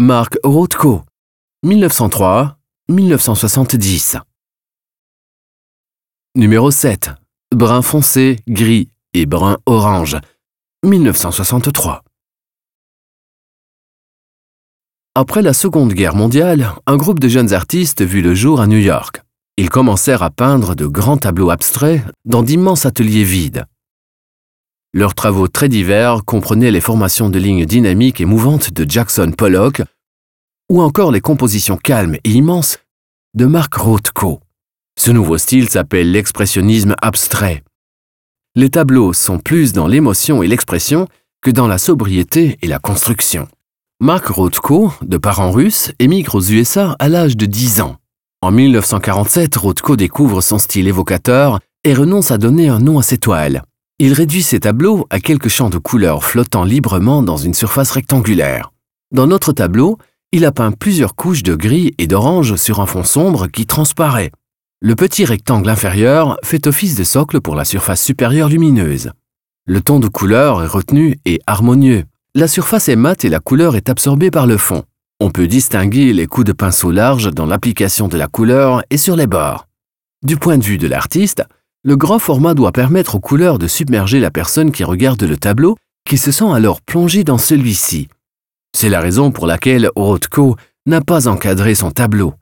Marc Rothko. 1903-1970. Numéro 7. Brun foncé, gris et brun orange. 1963. Après la Seconde Guerre mondiale, un groupe de jeunes artistes vit le jour à New York. Ils commencèrent à peindre de grands tableaux abstraits dans d'immenses ateliers vides. Leurs travaux très divers comprenaient les formations de lignes dynamiques et mouvantes de Jackson Pollock ou encore les compositions calmes et immenses de Mark Rothko. Ce nouveau style s'appelle l'expressionnisme abstrait. Les tableaux sont plus dans l'émotion et l'expression que dans la sobriété et la construction. Mark Rothko, de parents russes, émigre aux USA à l'âge de 10 ans. En 1947, Rothko découvre son style évocateur et renonce à donner un nom à ses toiles. Il réduit ses tableaux à quelques champs de couleurs flottant librement dans une surface rectangulaire. Dans notre tableau, il a peint plusieurs couches de gris et d'orange sur un fond sombre qui transparaît. Le petit rectangle inférieur fait office de socle pour la surface supérieure lumineuse. Le ton de couleur est retenu et harmonieux. La surface est mate et la couleur est absorbée par le fond. On peut distinguer les coups de pinceau larges dans l'application de la couleur et sur les bords. Du point de vue de l'artiste, le grand format doit permettre aux couleurs de submerger la personne qui regarde le tableau, qui se sent alors plongée dans celui-ci. C'est la raison pour laquelle Rothko n'a pas encadré son tableau.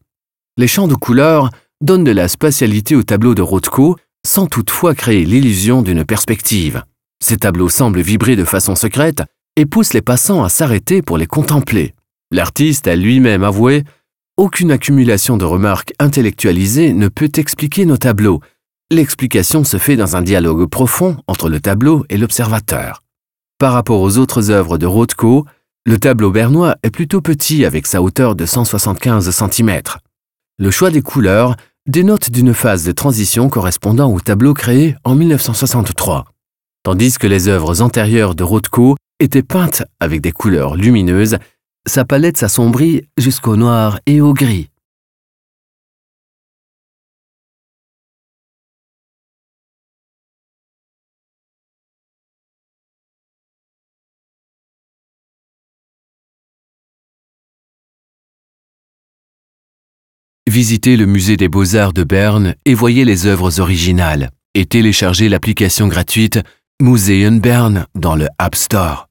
Les champs de couleurs donnent de la spatialité au tableau de Rothko sans toutefois créer l'illusion d'une perspective. Ces tableaux semblent vibrer de façon secrète et poussent les passants à s'arrêter pour les contempler. L'artiste a lui-même avoué Aucune accumulation de remarques intellectualisées ne peut expliquer nos tableaux, L'explication se fait dans un dialogue profond entre le tableau et l'observateur. Par rapport aux autres œuvres de Rothko, le tableau bernois est plutôt petit avec sa hauteur de 175 cm. Le choix des couleurs dénote d'une phase de transition correspondant au tableau créé en 1963, tandis que les œuvres antérieures de Rothko étaient peintes avec des couleurs lumineuses, sa palette s'assombrit jusqu'au noir et au gris. Visitez le musée des beaux-arts de Berne et voyez les œuvres originales et téléchargez l'application gratuite Museum Bern dans le App Store.